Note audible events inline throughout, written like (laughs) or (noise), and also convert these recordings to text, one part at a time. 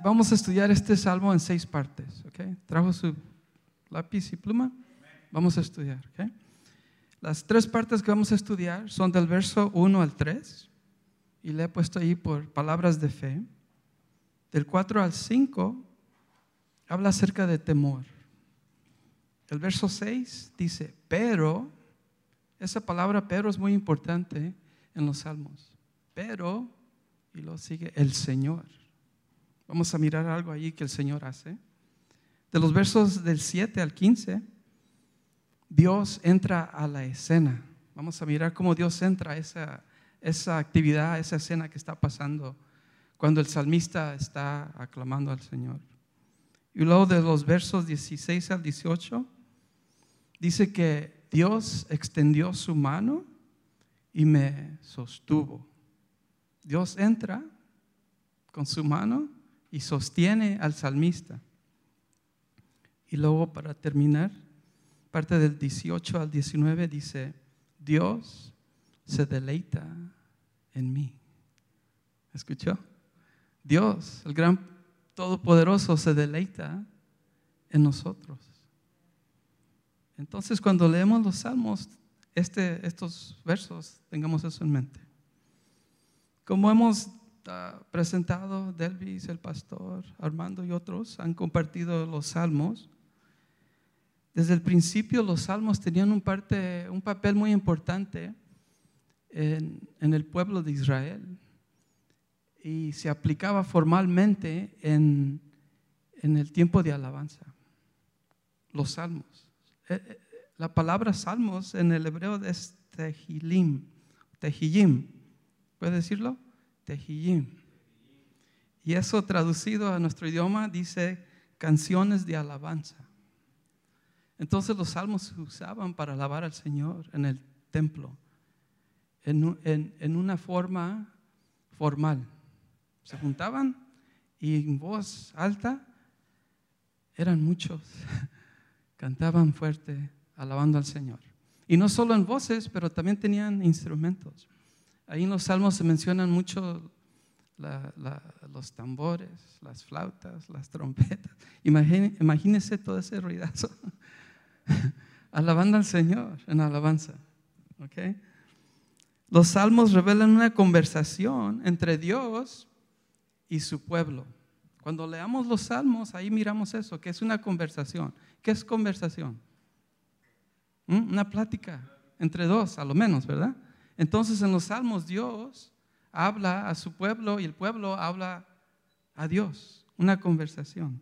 vamos a estudiar este salmo en seis partes. ¿okay? ¿Trajo su lápiz y pluma? Vamos a estudiar. ¿okay? Las tres partes que vamos a estudiar son del verso 1 al 3, y le he puesto ahí por palabras de fe. Del 4 al 5 habla acerca de temor. El verso 6 dice, pero, esa palabra pero es muy importante en los salmos. Pero, y lo sigue, el Señor. Vamos a mirar algo ahí que el Señor hace. De los versos del 7 al 15, Dios entra a la escena. Vamos a mirar cómo Dios entra a esa, esa actividad, esa escena que está pasando cuando el salmista está aclamando al Señor. Y luego de los versos 16 al 18, dice que Dios extendió su mano y me sostuvo. Dios entra con su mano y sostiene al salmista. Y luego para terminar, parte del 18 al 19 dice, Dios se deleita en mí. ¿Escuchó? Dios, el gran todopoderoso, se deleita en nosotros. Entonces cuando leemos los salmos, este, estos versos, tengamos eso en mente. Como hemos presentado, Delvis, el pastor, Armando y otros han compartido los salmos. Desde el principio los salmos tenían un, parte, un papel muy importante en, en, el pueblo de Israel y se aplicaba formalmente en, en el tiempo de alabanza. Los salmos. Eh, eh, la palabra salmos en el hebreo es tehilim, tehillim. ¿Puede decirlo? Tejillim. Y eso traducido a nuestro idioma dice canciones de alabanza. Entonces los salmos se usaban para alabar al Señor en el templo, en, en una forma formal. Se juntaban y en voz alta eran muchos, (laughs) cantaban fuerte, alabando al Señor. Y no solo en voces, pero también tenían instrumentos. Ahí en los salmos se mencionan mucho los tambores, las flautas, las trompetas. imagínese todo ese ruidazo. (laughs) Alabando al Señor en alabanza. Los salmos revelan una conversación entre Dios y su pueblo. Cuando leamos los salmos, ahí miramos eso, que es una conversación. ¿Qué es conversación? ¿Mm? Una plática entre dos, a lo menos, ¿verdad? Entonces en los salmos Dios habla a su pueblo y el pueblo habla a Dios, una conversación.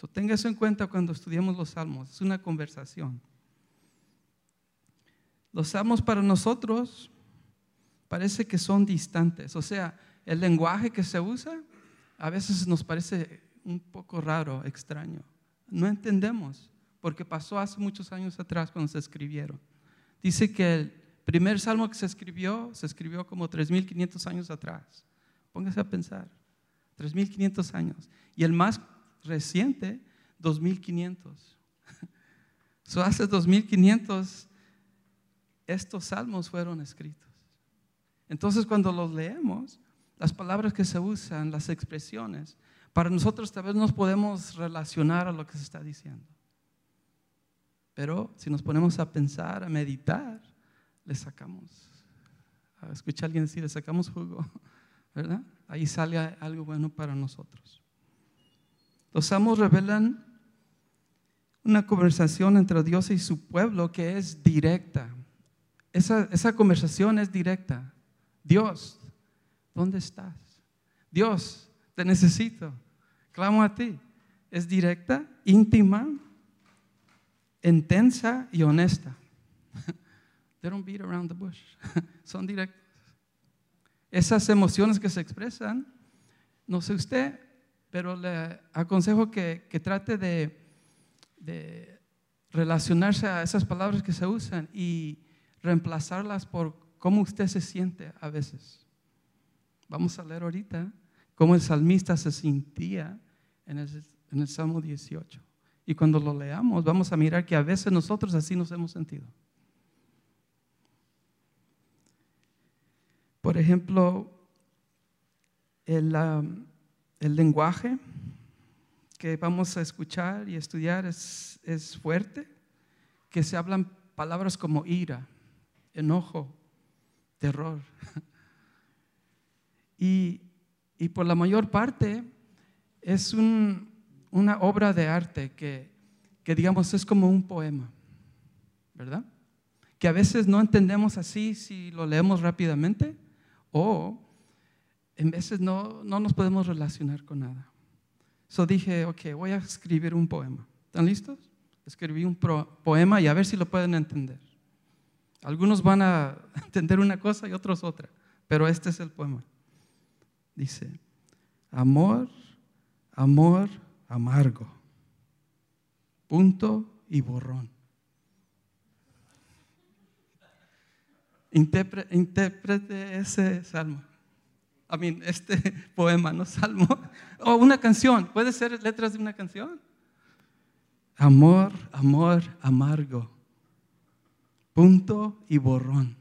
So, tenga eso en cuenta cuando estudiemos los salmos, es una conversación. Los salmos para nosotros parece que son distantes, o sea, el lenguaje que se usa a veces nos parece un poco raro, extraño. No entendemos, porque pasó hace muchos años atrás cuando se escribieron. Dice que el primer salmo que se escribió, se escribió como 3.500 años atrás. Póngase a pensar, 3.500 años. Y el más reciente, 2.500. (laughs) So, hace 2.500 estos salmos fueron escritos. Entonces cuando los leemos, las palabras que se usan, las expresiones, para nosotros tal vez nos podemos relacionar a lo que se está diciendo. Pero si nos ponemos a pensar, a meditar, le sacamos. Escucha a alguien decir, le sacamos jugo, (laughs) ¿verdad? Ahí sale algo bueno para nosotros. Los salmos revelan una conversación entre Dios y su pueblo que es directa. Esa, esa conversación es directa. Dios, ¿dónde estás? Dios, te necesito. Clamo a ti. Es directa, íntima, intensa y honesta. They don't beat around the bush. (laughs) Son directos. Esas emociones que se expresan, no sé usted, pero le aconsejo que, trate de, de, relacionarse a esas palabras que se usan y reemplazarlas por cómo usted se siente a veces. Vamos a leer ahorita cómo el salmista se sentía en el, en el Salmo 18. Y cuando lo leamos, vamos a mirar que a veces nosotros así nos hemos sentido. Por ejemplo, el, el lenguaje que vamos a escuchar y estudiar es, es fuerte, que se hablan palabras como ira, enojo, terror. (laughs) Y, y por la mayor parte es un, una obra de arte que, que, digamos, es como un poema, ¿verdad? Que a veces no entendemos así si lo leemos rápidamente o en veces no, no nos podemos relacionar con nada. So dije, ok, voy a escribir un poema. ¿Están listos? Escribí un poema y a ver si lo pueden entender. Algunos van a (laughs) entender una cosa y otros otra, pero este es el poema. Dice, amor, amor amargo, punto y borrón. Interprete ese salmo. I mean, este (laughs) poema, no salmo. O una canción, puede ser letras de una canción. Amor, amor amargo. Punto y borrón.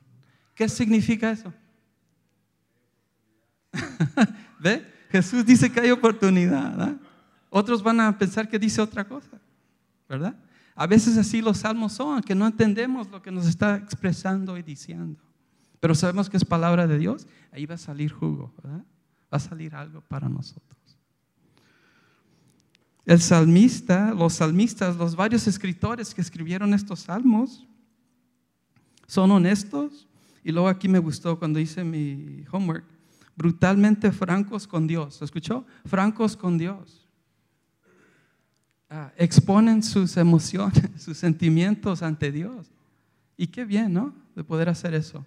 ¿Qué significa eso? (laughs) ¿Ve? Jesús dice que hay oportunidad. Otros van a pensar que dice otra cosa, ¿verdad? A veces así los salmos son, que no entendemos lo que nos está expresando y diciendo. Pero sabemos que es palabra de Dios, ahí va a salir jugo, ¿verdad? Va a salir algo para nosotros. El salmista, los salmistas, los varios escritores que escribieron estos salmos, son honestos. Y luego aquí me gustó cuando hice mi homework, brutalmente francos con Dios. ¿Escuchó? Francos con Dios. Ah, exponen sus emociones, (laughs) sus sentimientos ante Dios. Y qué bien, ¿no? De poder hacer eso.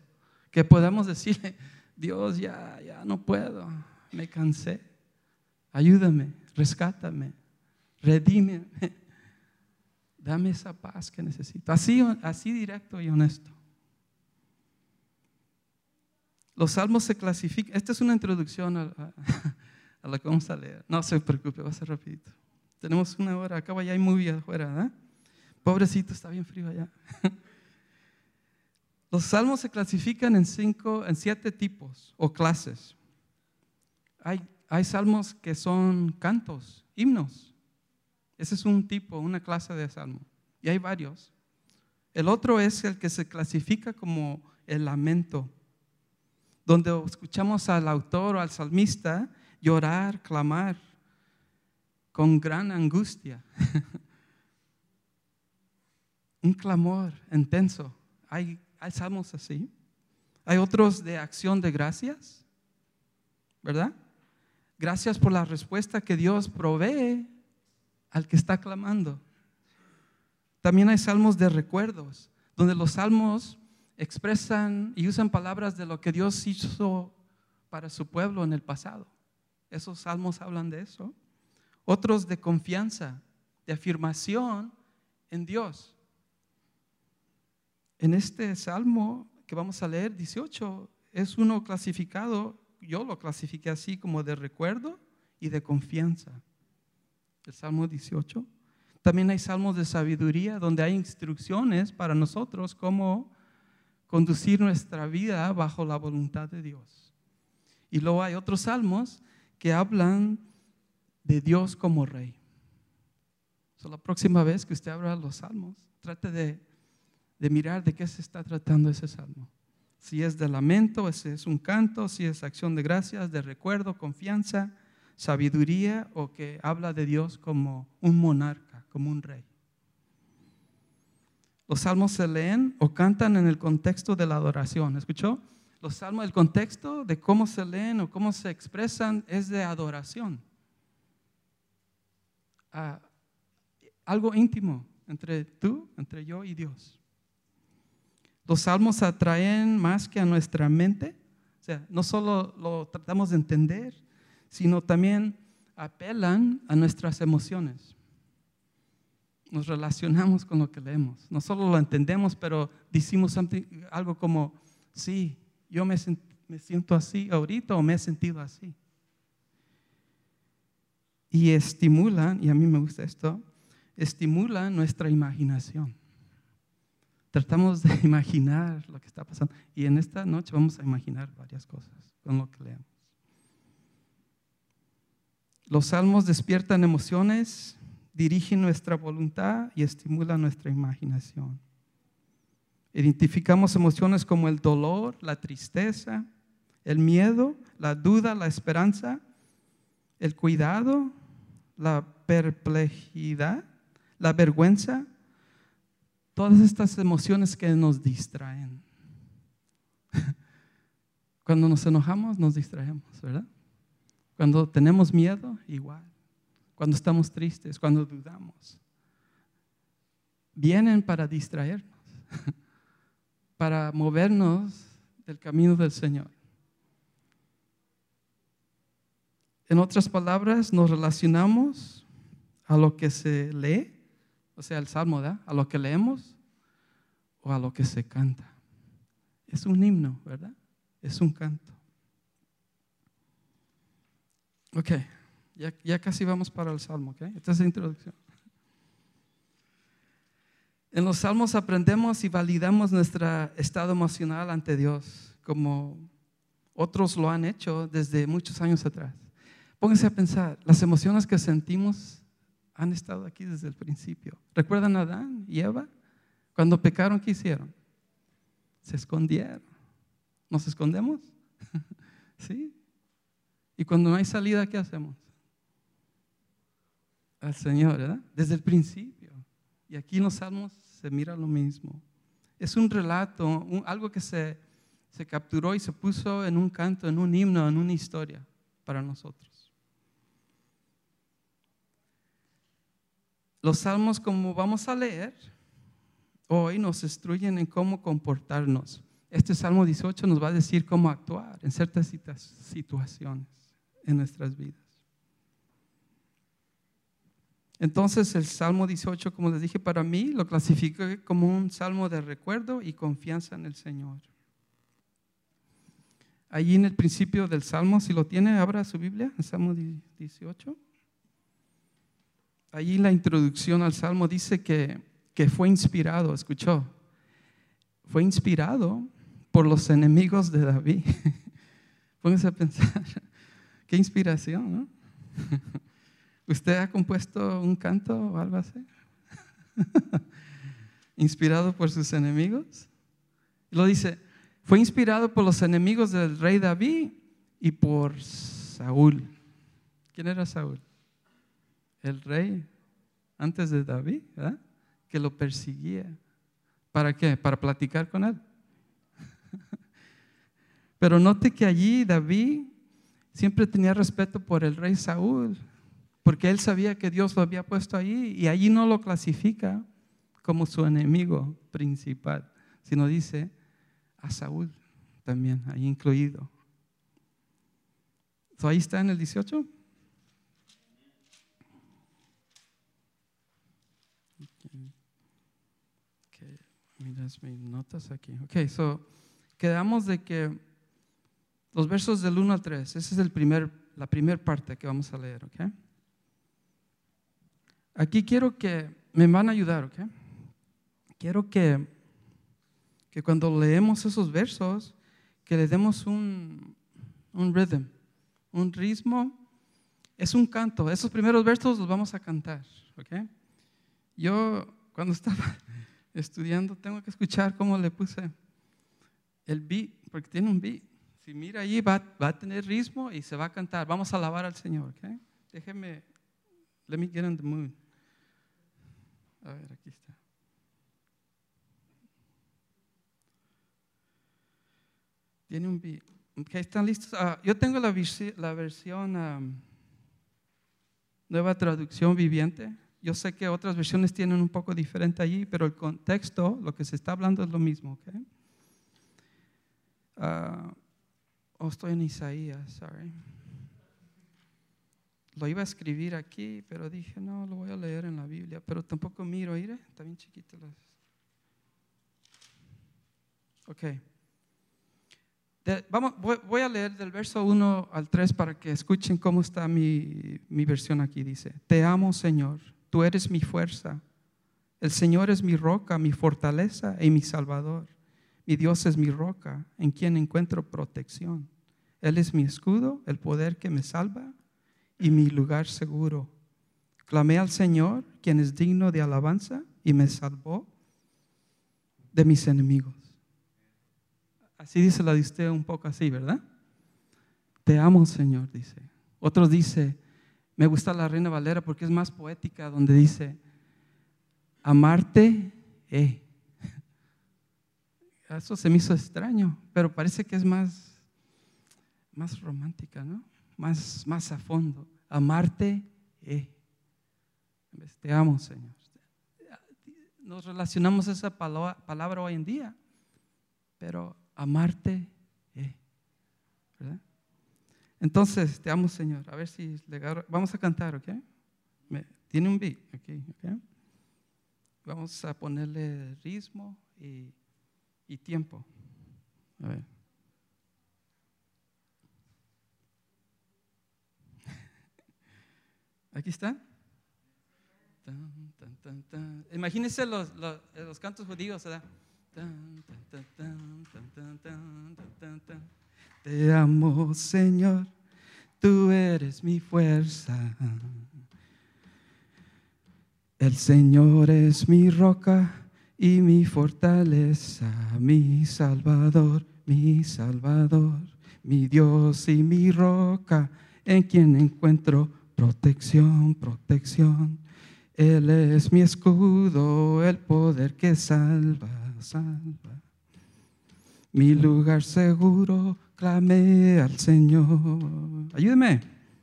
Que podamos decirle, Dios, ya, ya no puedo, me cansé. Ayúdame, rescátame, redímeme. (laughs) Dame esa paz que necesito. Así, así directo y honesto. Los salmos se clasifican. Esta es una introducción a, a, (laughs) lo que vamos a leer. No se preocupe, va a ser rapidito. Tenemos una hora. Acá ya hay muy afuera. Pobrecito, está bien frío allá. (laughs) Los salmos se clasifican en, cinco, en siete tipos o clases. Hay, hay salmos que son cantos, himnos. Ese es un tipo, una clase de salmo. Y hay varios. El otro es el que se clasifica como el lamento, donde escuchamos al autor o al salmista llorar, clamar con gran angustia. (laughs) un clamor intenso. Hay salmos así. Hay otros de acción de gracias, ¿verdad? Gracias por la respuesta que Dios provee al que está clamando. También hay salmos de recuerdos, donde los salmos expresan y usan palabras de lo que Dios hizo para su pueblo en el pasado. Esos salmos hablan de eso. Otros de confianza, de afirmación en Dios. En este salmo que vamos a leer, 18, es uno clasificado, yo lo clasifiqué así como de recuerdo y de confianza. El salmo 18. También hay salmos de sabiduría donde hay instrucciones para nosotros cómo conducir nuestra vida bajo la voluntad de Dios. Y luego hay otros salmos que hablan de Dios como rey. So, la próxima vez que usted abra los salmos, trate de de mirar de qué se está tratando ese salmo. Si es de lamento, si es un canto, si es acción de gracias, de recuerdo, confianza, sabiduría o que habla de Dios como un monarca, como un rey. Los salmos se leen o cantan en el contexto de la adoración. ¿Escuchó? Los salmos, el contexto de cómo se leen o cómo se expresan es de adoración. Algo íntimo entre tú, entre yo y Dios. Los salmos atraen más que a nuestra mente. O sea, no solo lo tratamos de entender, sino también apelan a nuestras emociones. Nos relacionamos con lo que leemos. No solo lo entendemos, pero decimos algo como, sí, yo me, me siento así ahorita o me he sentido así. Y estimulan, y a mí me gusta esto, estimulan nuestra imaginación tratamos de (laughs) imaginar lo que está pasando. Y en esta noche vamos a imaginar varias cosas con lo que leemos. Los salmos despiertan emociones, dirigen nuestra voluntad y estimulan nuestra imaginación. Identificamos emociones como el dolor, la tristeza, el miedo, la duda, la esperanza, el cuidado, la perplejidad, la vergüenza, todas estas emociones que nos distraen. (laughs) Cuando nos enojamos, nos distraemos, ¿verdad? Cuando tenemos miedo, igual. Cuando estamos tristes, cuando dudamos. Vienen para distraernos, (laughs) para movernos del camino del Señor. En otras palabras, nos relacionamos a lo que se lee, o sea, el salmo, ¿verdad? A lo que leemos o a lo que se canta. Es un himno, ¿verdad? Es un canto. Ok, ya, casi vamos para el salmo, ¿ok? Esta es la introducción. En los salmos aprendemos y validamos nuestro estado emocional ante Dios, como otros lo han hecho desde muchos años atrás. Pónganse a pensar, las emociones que sentimos han estado aquí desde el principio. ¿Recuerdan a Adán y Eva? Cuando pecaron, ¿qué hicieron? Se escondieron. ¿Nos escondemos? (laughs) ¿Sí? Y cuando no hay salida, ¿qué hacemos? Al Señor, ¿verdad? Desde el principio. Y aquí en los salmos se mira lo mismo. Es un relato, algo que se, se capturó y se puso en un canto, en un himno, en una historia para nosotros. Los salmos, como vamos a leer, hoy nos instruyen en cómo comportarnos. Este Salmo 18 nos va a decir cómo actuar en ciertas situaciones en nuestras vidas. Entonces el Salmo 18, como les dije, para mí lo clasifico como un salmo de recuerdo y confianza en el Señor. Allí en el principio del Salmo, si lo tiene, abra su Biblia, el Salmo 18 allí la introducción al Salmo dice que, que fue inspirado, escuchó, fue inspirado por los enemigos de David. (laughs) Pónganse a pensar, (laughs) qué inspiración, ¿no? (laughs) ¿Usted ha compuesto un canto o? ¿Inspirado por sus enemigos? Lo dice, fue inspirado por los enemigos del rey David y por Saúl. ¿Quién era Saúl? El rey antes de David, que lo perseguía. ¿Para qué? Para platicar con él. (laughs) Pero note que allí David siempre tenía respeto por el rey Saúl, porque él sabía que Dios lo había puesto allí y allí no lo clasifica como su enemigo principal, sino dice a Saúl también, ahí incluido. ahí está en el 18. Miras mis notas aquí. Ok, so quedamos de que los versos del 1 al 3, esa es el primer, la primera parte que vamos a leer, ok. Aquí quiero que me van a ayudar, ok. Quiero que, que cuando leemos esos versos, que le demos un, un rhythm, un ritmo. Es un canto. Esos primeros versos los vamos a cantar, ok. Yo cuando estaba estudiando, tengo que escuchar cómo le puse el beat, porque tiene un beat. Si mira allí, va, a tener ritmo y se va a cantar. Vamos a alabar al Señor, ¿ok? Déjeme, let me get in the mood. A ver, aquí está. Tiene un beat. ¿están listos? Ah, yo tengo la, la versión nueva traducción viviente. Yo sé que otras versiones tienen un poco diferente allí, pero el contexto, lo que se está hablando es lo mismo. ¿okay? Uh, oh, estoy en Isaías, sorry. Lo iba a escribir aquí, pero dije, no, lo voy a leer en la Biblia. Pero tampoco miro, ¿ire? Está bien chiquito. Ok. vamos, voy, a leer del verso 1 al 3 para que escuchen cómo está mi versión aquí. Dice, te amo Señor Tú eres mi fuerza. El Señor es mi roca, mi fortaleza y mi salvador. Mi Dios es mi roca, en quien encuentro protección. Él es mi escudo, el poder que me salva, y mi lugar seguro. Clamé al Señor, quien es digno de alabanza, y me salvó de mis enemigos. Así dice la de usted un poco así, ¿verdad? Te amo, Señor, dice. Otros dice, me gusta la Reina Valera porque es más poética, donde dice, amarte, eh. (laughs) Eso se me hizo extraño, pero parece que es más, más romántica, ¿no? Más, más a fondo. Amarte, eh. Te amo, Señor. Nos relacionamos esa palabra, hoy en día, pero amarte, eh. ¿verdad? Entonces, te amo, Señor. A ver si le Vamos a cantar, ¿ok? tiene un beat aquí, ¿ok? Vamos a ponerle ritmo y, y tiempo. A ver. (laughs) Aquí está. Imagínense los, los, los, cantos judíos, ¿verdad? Te amo, Señor, tú eres mi fuerza. El Señor es mi roca y mi fortaleza, mi Salvador, mi Salvador, mi Dios y mi roca, en quien encuentro protección, protección. Él es mi escudo, el poder que salva, salva. Mi lugar seguro, clame al Señor. Ayúdeme.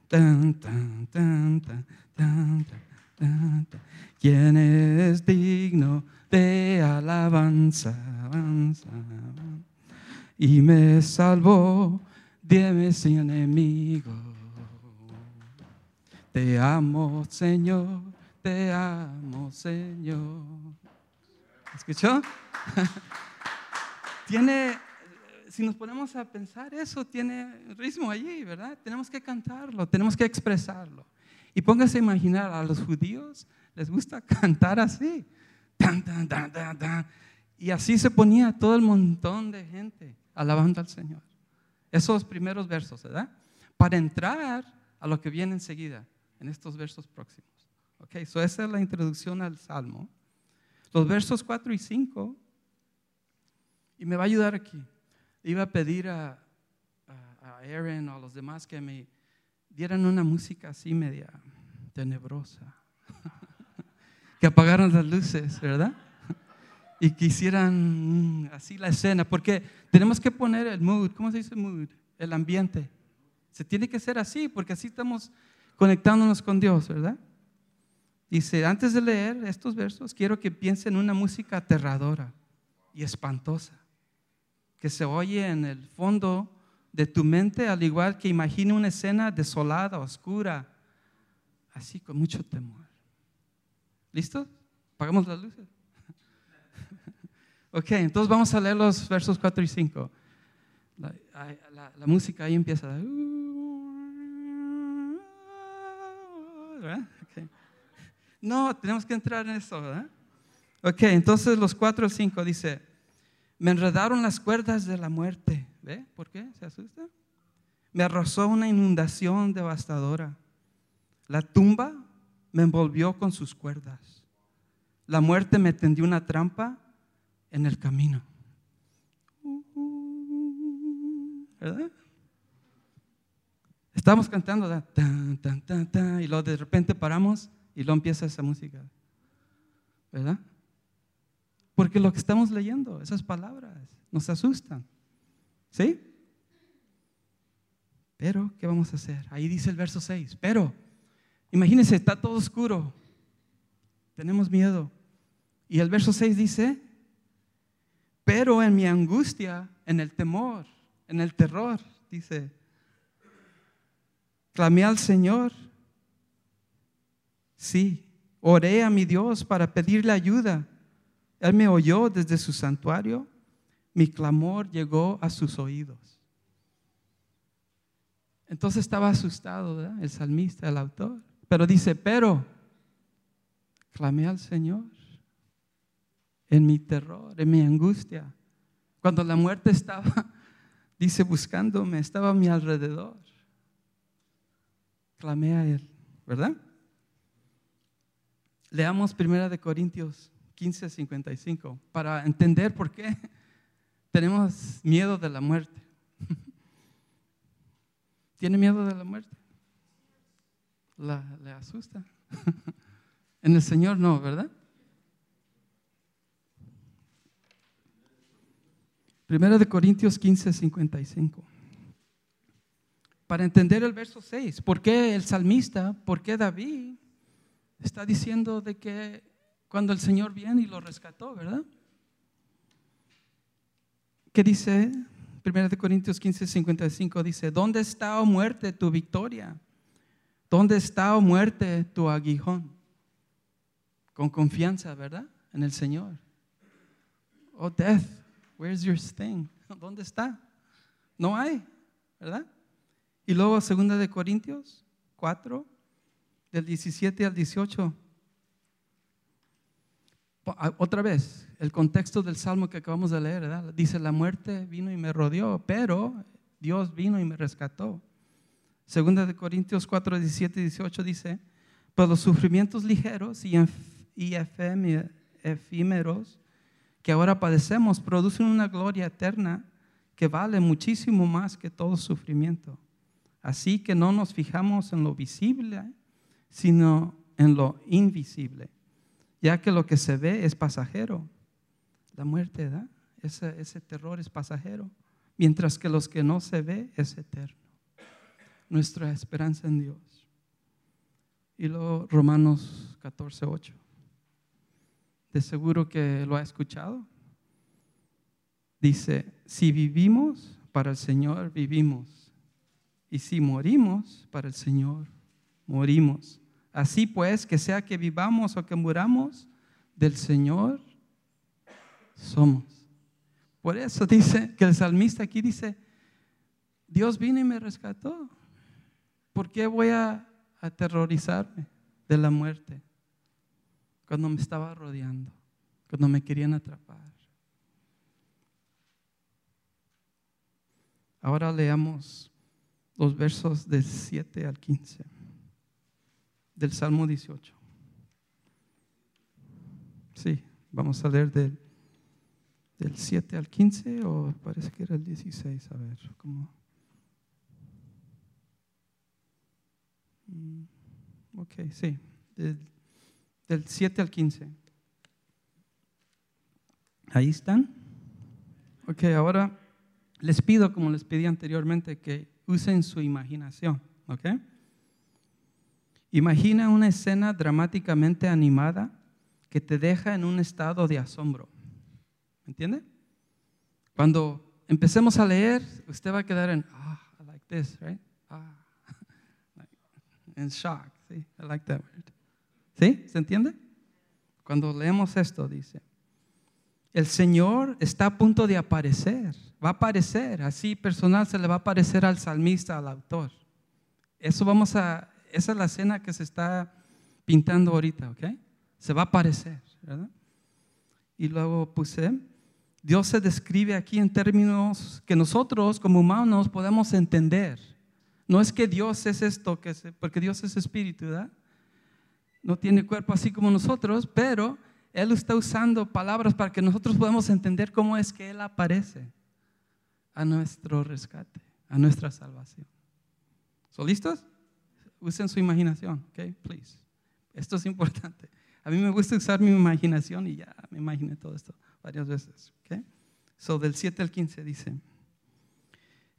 Tan, tan, tan, ¿Quién es digno de alabanza, Y me salvó de mis enemigos. Te amo, Señor, te amo, Señor. ¿Escuchó? (laughs) Tiene si nos ponemos a pensar, eso tiene ritmo allí, ¿verdad? Tenemos que cantarlo, tenemos que expresarlo. Y póngase a imaginar, a los judíos les gusta (laughs) cantar así. y así se ponía todo el montón de gente alabando al Señor. Esos primeros versos, ¿verdad? Para entrar a lo que viene enseguida, en estos versos próximos. Ok, so esa es la introducción al Salmo. Los versos 4 y 5, y me va a ayudar aquí iba a pedir a, a, Aaron o a los demás que me dieran una música así media tenebrosa, (laughs) que apagaran las luces, ¿verdad? (laughs) Y que hicieran mm, así la escena, porque tenemos que poner el mood, ¿cómo se dice mood? El ambiente. Se tiene que ser así, porque así estamos conectándonos con Dios, ¿verdad? Dice, antes de leer estos versos, quiero que piensen en una música aterradora y espantosa que se oye en el fondo de tu mente, al igual que imagine una escena desolada, oscura, así con mucho temor. ¿Listo? Pagamos las luces. (laughs) ok, entonces vamos a leer los versos 4 y 5. La, música ahí empieza. No, tenemos que entrar en eso, ¿verdad? Ok, entonces los 4 y 5 dice. Me enredaron las cuerdas de la muerte. ¿Ve? ¿Por qué? ¿Se asusta? Me arrasó una inundación devastadora. La tumba me envolvió con sus cuerdas. La muerte me tendió una trampa en el camino. ¿Verdad? Estamos cantando, y luego de repente paramos y luego empieza esa música. ¿Verdad? Porque lo que estamos leyendo, esas palabras, nos asustan. ¿Sí? Pero, ¿qué vamos a hacer? Ahí dice el verso 6. Pero, imagínense, está todo oscuro. Tenemos miedo. Y el verso 6 dice, pero en mi angustia, en el temor, en el terror, dice, clamé al Señor. Sí, oré a mi Dios para pedirle ayuda. Él me oyó desde su santuario, mi clamor llegó a sus oídos. Entonces estaba asustado el salmista, el autor, pero dice, pero clamé al Señor en mi terror, en mi angustia, cuando la muerte estaba, (laughs) dice, buscándome, estaba a mi alrededor. clamé a Él, ¿verdad? Leamos 1 de Corintios 15, 55 para entender por qué (laughs) tenemos miedo de la muerte. (laughs) ¿Tiene miedo de la muerte? ¿Le asusta? (laughs) en el Señor no, ¿verdad? Primero de Corintios 15, 55. Para entender el verso 6, ¿por qué el salmista, por qué David está diciendo de que cuando el Señor viene y lo rescató, ¿verdad? ¿Qué dice? Primero de Corintios 15, 55 dice, ¿dónde está, oh muerte, tu victoria? ¿Dónde está, oh muerte, tu aguijón? Con confianza, ¿verdad? En el Señor. Oh death, where's your sting? (laughs) ¿Dónde está? No hay, ¿verdad? Y luego, segunda de Corintios 4, del 17 al 18. Ah, otra vez, el contexto del salmo que acabamos de leer. Dice, la muerte vino y me rodeó, pero Dios vino y me rescató. Segunda de Corintios 4, 17 y 18 dice, pues los sufrimientos ligeros y, y efímeros que ahora padecemos producen una gloria eterna que vale muchísimo más que todo sufrimiento. Así que no nos fijamos en lo visible, sino en lo invisible, ya que lo que se ve es pasajero. La muerte, da Ese, terror es pasajero, mientras que los que no se ve es eterno. Nuestra esperanza en Dios. Y luego Romanos 14, 8. De seguro que lo ha escuchado. Dice, si vivimos, para el Señor vivimos. Y si morimos, para el Señor morimos. Así pues, que sea que vivamos o que muramos, del Señor somos. Por eso dice que el salmista aquí dice, Dios vino y me rescató. ¿Por qué voy a aterrorizarme de la muerte cuando me estaba rodeando, cuando me querían atrapar? Ahora leamos los versos del 7 al 15 del Salmo 18. Sí, vamos a leer del, del 7 al 15 o parece que era el 16, a ver, ¿cómo? Mm, ok, sí, del, del 7 al 15. Ahí están. Ok, ahora les pido, como les pedí anteriormente, que usen su imaginación. ¿Ok? Imagina una escena dramáticamente animada que te deja en un estado de asombro. ¿Me entiende? Cuando empecemos a leer, usted va a quedar en, ah, I like this, right? Ah, (laughs) en shock, ¿sí? I like that word. ¿Sí? ¿Se entiende? Cuando leemos esto, dice, el Señor está a punto de aparecer, va a aparecer, así personal se le va a aparecer al salmista, al autor. Eso vamos a esa es la escena que se está pintando ahorita, ¿ok? Se va a aparecer, ¿verdad? Y luego puse, Dios se describe aquí en términos que nosotros como humanos podemos entender. No es que Dios es esto, que porque Dios es espíritu, ¿verdad? No tiene cuerpo así como nosotros, pero Él está usando palabras para que nosotros podamos entender cómo es que Él aparece a nuestro rescate, a nuestra salvación. ¿Son listos? Usen su imaginación, ¿ok? Please. Esto es importante. A mí me gusta usar mi imaginación y ya me imaginé todo esto varias veces, ¿ok? So, del 7 al 15 dice,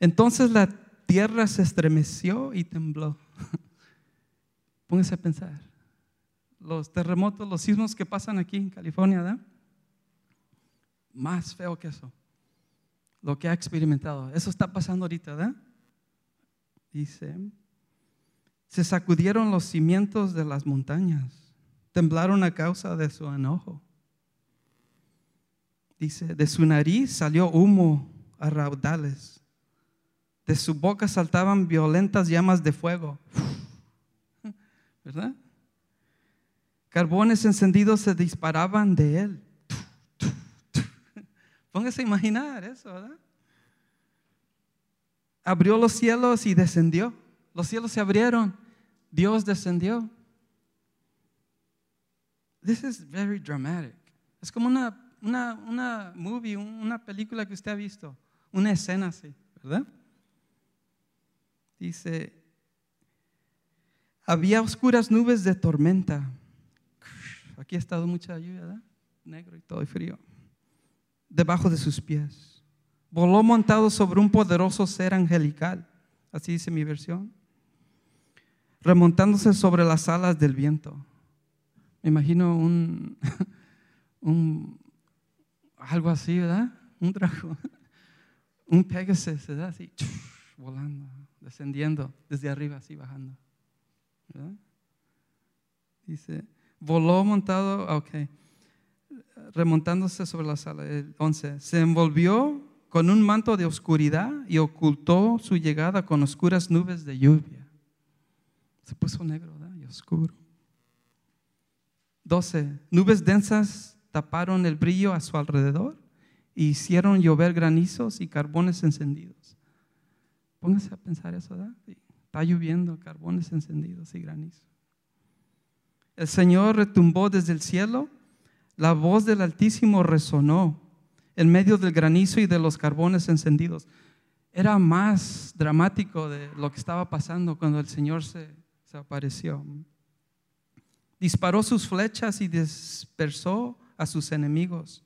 entonces la tierra se estremeció y tembló. (laughs) Póngase a pensar. Los terremotos, los sismos que pasan aquí en California, ¿verdad? Más feo que eso. Lo que ha experimentado. Eso está pasando ahorita, ¿verdad? Dice, se sacudieron los cimientos de las montañas, temblaron a causa de su enojo. Dice, de su nariz salió humo a raudales, de su boca saltaban violentas llamas de fuego. (laughs) ¿Verdad? Carbones encendidos se disparaban de él. (laughs) Póngase a imaginar eso, ¿verdad? Abrió los cielos y descendió los cielos se abrieron, Dios descendió. This is very dramatic. Es como una, una, una movie, una película que usted ha visto, una escena así, ¿verdad? Dice, había oscuras nubes de tormenta. Aquí ha estado mucha lluvia, ¿verdad? Negro y todo y frío. Debajo de sus pies. Voló montado sobre un poderoso ser angelical. Así dice mi versión. Remontándose sobre las alas del viento. Me imagino un, (laughs) un algo así, ¿verdad? Un dragón. (laughs) Un Pegasus, ¿verdad? Así, volando, descendiendo desde arriba, así bajando. ¿verdad? Dice, voló montado, ok, remontándose sobre la sala. El 11, se envolvió con un manto de oscuridad y ocultó su llegada con oscuras nubes de lluvia. Se puso negro y oscuro. 12. Nubes densas taparon el brillo a su alrededor e hicieron llover granizos y carbones encendidos. Póngase a pensar eso, ¿verdad? Está lloviendo, carbones encendidos y granizo. El Señor retumbó desde el cielo, la voz del Altísimo resonó en medio del granizo y de los carbones encendidos. Era más dramático de lo que estaba pasando cuando el Señor se, se apareció. Disparó sus flechas y dispersó a sus enemigos.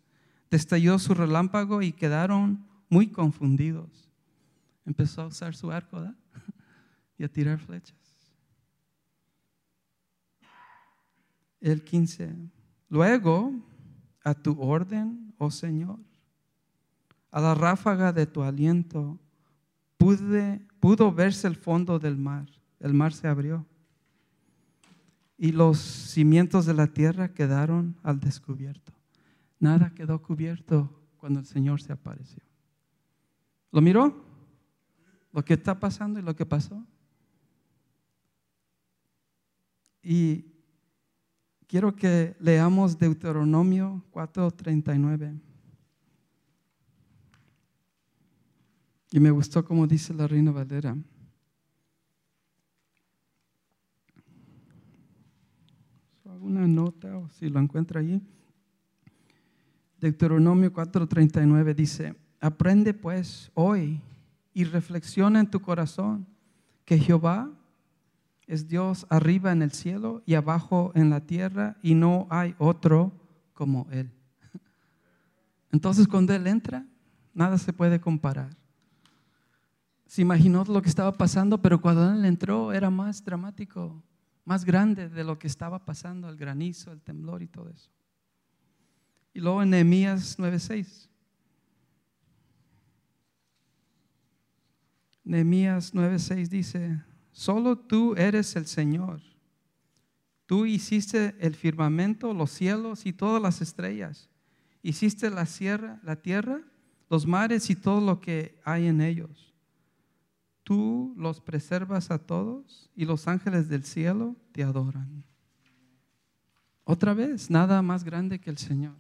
Destalló su relámpago y quedaron muy confundidos. Empezó a usar su arco (laughs) y a tirar flechas. El 15. Luego, a tu orden, oh Señor, a la ráfaga de tu aliento, pude, pudo verse el fondo del mar. El mar se abrió. Y los cimientos de la tierra quedaron al descubierto. Nada quedó cubierto cuando el Señor se apareció. ¿Lo miró? Lo que está pasando y lo que pasó. Y quiero que leamos Deuteronomio 4:39. Y me gustó como dice la reina Valera. ¿Alguna nota o si lo encuentra allí? Deuteronomio 4:39 dice, aprende pues hoy y reflexiona en tu corazón que Jehová es Dios arriba en el cielo y abajo en la tierra y no hay otro como Él. (laughs) Entonces cuando Él entra, nada se puede comparar. Se imaginó lo que estaba pasando, pero cuando Él entró era más dramático, más grande de lo que estaba pasando, el granizo, el temblor y todo eso. Y luego en Nehemías 9:6. Nehemías 9:6 dice, solo tú eres el Señor. Tú hiciste el firmamento, los cielos y todas las estrellas. Hiciste la sierra, la tierra, los mares y todo lo que hay en ellos tú los preservas a todos y los ángeles del cielo te adoran. Otra vez, nada más grande que el Señor,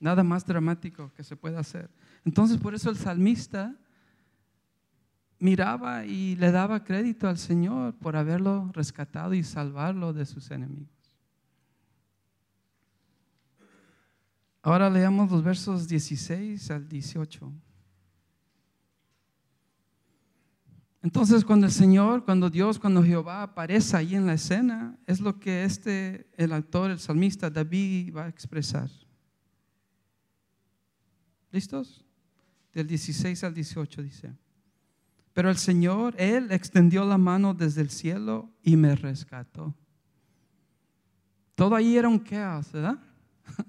nada más dramático que se pueda hacer. Entonces, por eso el salmista miraba y le daba crédito al Señor por haberlo rescatado y salvarlo de sus enemigos. Ahora leamos los versos 16 al 18. Entonces, cuando el Señor, cuando Dios, cuando Jehová aparece ahí en la escena, es lo que este, el autor, el salmista David va a expresar. ¿Listos? Del 16 al 18 dice. Pero el Señor, Él extendió la mano desde el cielo y me rescató. Todo ahí era un caos, ¿verdad? (laughs)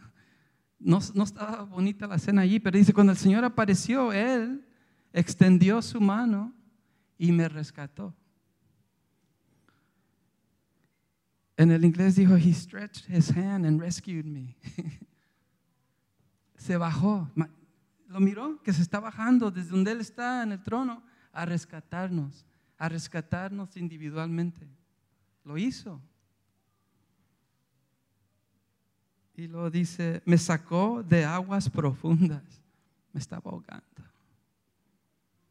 No, no estaba bonita la escena allí, pero dice, cuando el Señor apareció, Él extendió su mano y me rescató. En el inglés dijo, He stretched his hand and rescued me. (laughs) se bajó. ¿Lo miró? Que se está bajando desde donde Él está en el trono a rescatarnos, a rescatarnos individualmente. Lo hizo. Y lo dice, me sacó de aguas profundas. Me estaba ahogando.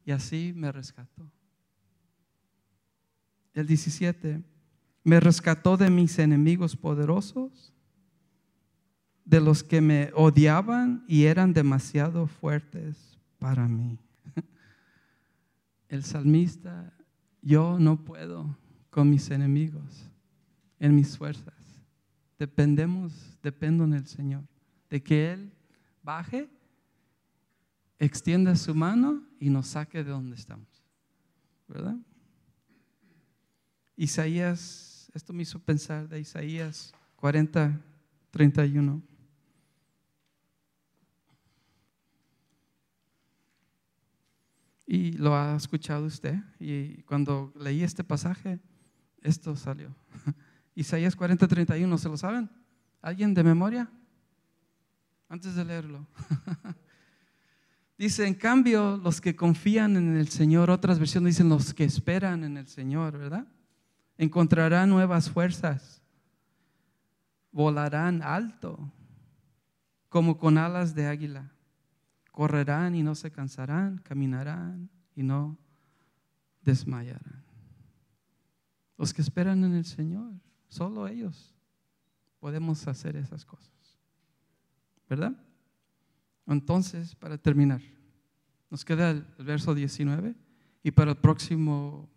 Y así me rescató el 17, Me rescató de mis enemigos poderosos, de los que me odiaban y eran demasiado fuertes para mí. El salmista, yo no puedo con mis enemigos, en mis fuerzas. Dependemos, dependo en el Señor, de que Él baje, extienda su mano y nos saque de donde estamos. ¿Verdad? Isaías, esto me hizo pensar de Isaías 40, 31. Y lo ha escuchado usted. Y cuando leí este pasaje, esto salió. (laughs) Isaías 40, 31, ¿se lo saben? ¿Alguien de memoria? Antes de leerlo. (laughs) Dice, en cambio, los que confían en el Señor, otras versiones dicen los que esperan en el Señor, ¿verdad? Encontrarán nuevas fuerzas, volarán alto, como con alas de águila, correrán y no se cansarán, caminarán y no desmayarán. Los que esperan en el Señor, solo ellos podemos hacer esas cosas. ¿Verdad? Entonces, para terminar, nos queda el, verso 19 y para el próximo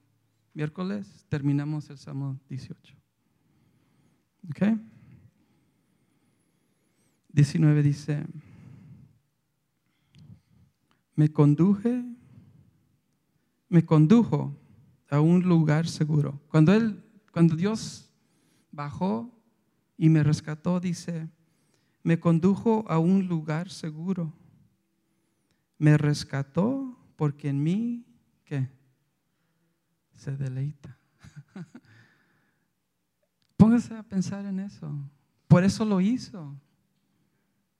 miércoles terminamos el Salmo 18. ¿Ok? 19 dice, me conduje, me condujo a un lugar seguro. Cuando él, cuando Dios bajó y me rescató, dice, me condujo a un lugar seguro. Me rescató porque en mí, ¿qué? Se deleita. (laughs) Póngase a pensar en eso. Por eso lo hizo.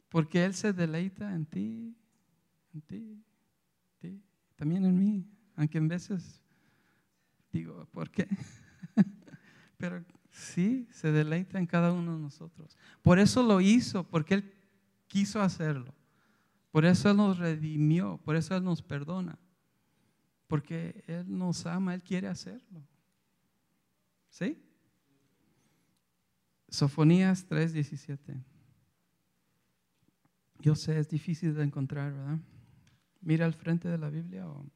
Porque Él se deleita en ti, en ti, en ti, también en mí. Aunque en veces digo, ¿por qué? (laughs) Pero Sí, se deleita en cada uno de nosotros. Por eso lo hizo, porque Él quiso hacerlo. Por eso Él nos redimió, por eso Él nos perdona. Porque Él nos ama, Él quiere hacerlo. ¿Sí? Sofonías 3:17. Yo sé, es difícil de encontrar, ¿verdad? Mira al frente de la Biblia o,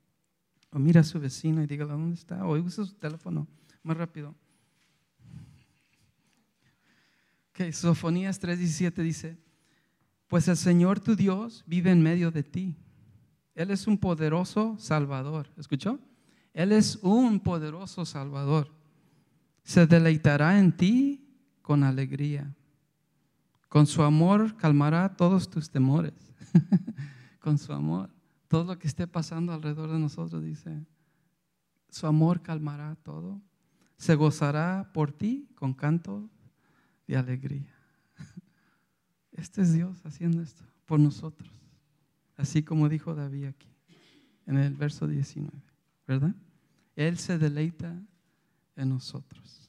mira a su vecino y dígale dónde está o usa su teléfono más rápido. Que Sofonías 3:17 dice, pues el Señor tu Dios vive en medio de ti. Él es un poderoso Salvador. ¿Escuchó? Él es un poderoso Salvador. Se deleitará en ti con alegría. Con su amor calmará todos tus temores. (laughs) con su amor. Todo lo que esté pasando alrededor de nosotros, dice, su amor calmará todo. Se gozará por ti con canto de alegría. (laughs) Este es Dios haciendo esto por nosotros, así como dijo David aquí, en el verso 19, ¿verdad? Él se deleita en nosotros.